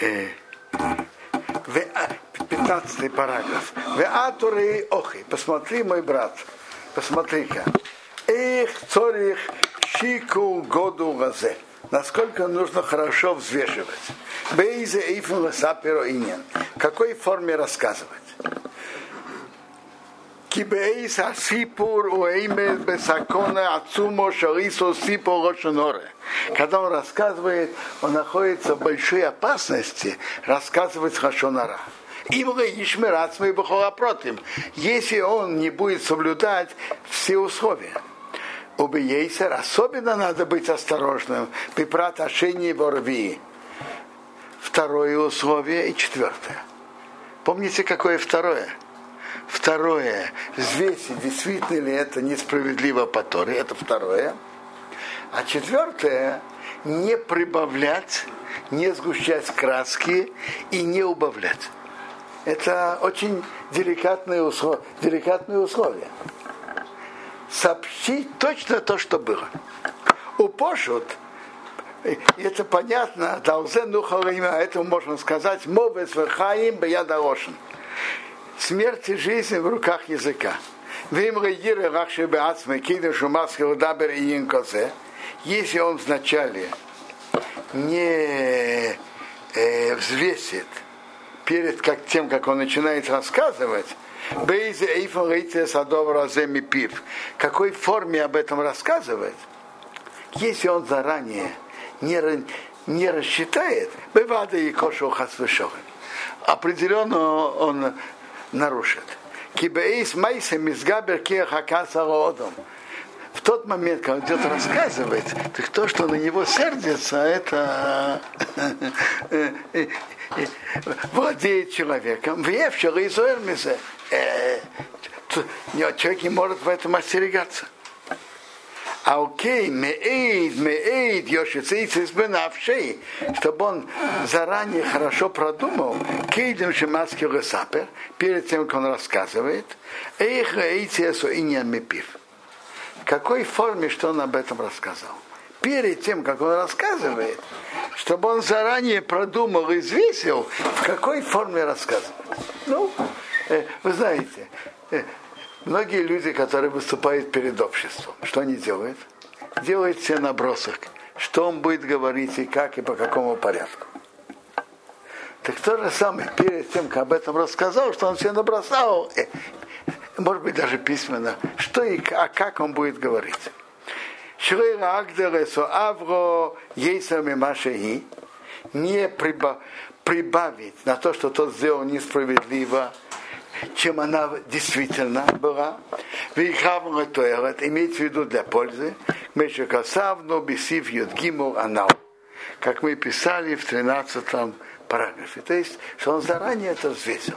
э, 15 параграф. Веатуры охи. Посмотри, мой брат. Посмотри-ка. Их цорих щику году газе. Насколько нужно хорошо взвешивать. Бейзе эйфен саперо иньян. В какой форме рассказывать? Кибейс асипур уэймес бесакона ацумо шарисо сипо рошеноре. Когда он рассказывает, он находится в большой опасности рассказывать хашонара. Если он не будет соблюдать все условия. У Бейсер особенно надо быть осторожным при протошении ворви. Второе условие и четвертое. Помните, какое второе? Второе, взвесить, действительно ли это несправедливо по Торе, это второе. А четвертое, не прибавлять, не сгущать краски и не убавлять. Это очень деликатные условия. Деликатные условия. Сообщить точно то, что было. У Пошут, и это понятно, Далзену Халима, это можно сказать, Мовес Вахаим Биядаошин. Смерть и жизнь в руках языка. Если он вначале не э, взвесит перед как, тем, как он начинает рассказывать, какой форме об этом рассказывать, если он заранее не, не рассчитает, определенно он нарушит. Кибеис майсем из габер одом. В тот момент, когда он идет рассказывать, так то, что на него сердится, это владеет человеком. Вевшер и Зоэрмизе. Человек не может в этом остерегаться. А окей, меэйд, меэйд, йошицейцис бенавшей, чтобы он заранее хорошо продумал, кейдем шимаски ресапер, перед тем, как он рассказывает, эйх эйцесу иньян мепив. В какой форме, что он об этом рассказал? Перед тем, как он рассказывает, чтобы он заранее продумал и взвесил, в какой форме рассказывать. Ну, э, вы знаете, э, Многие люди, которые выступают перед обществом, что они делают? Делают все набросок, что он будет говорить и как, и по какому порядку. Так то же самое, перед тем, как об этом рассказал, что он все набросал, э, может быть, даже письменно, что и а как он будет говорить. Шрейра Агдересо Авро не прибавить на то, что тот сделал несправедливо, чем она действительно была. Вихавна Тоэрет имеется в виду для пользы. Мешекасавну бисив Йодгиму Анау. Как мы писали в 13 параграфе. То есть, что он заранее это взвесил.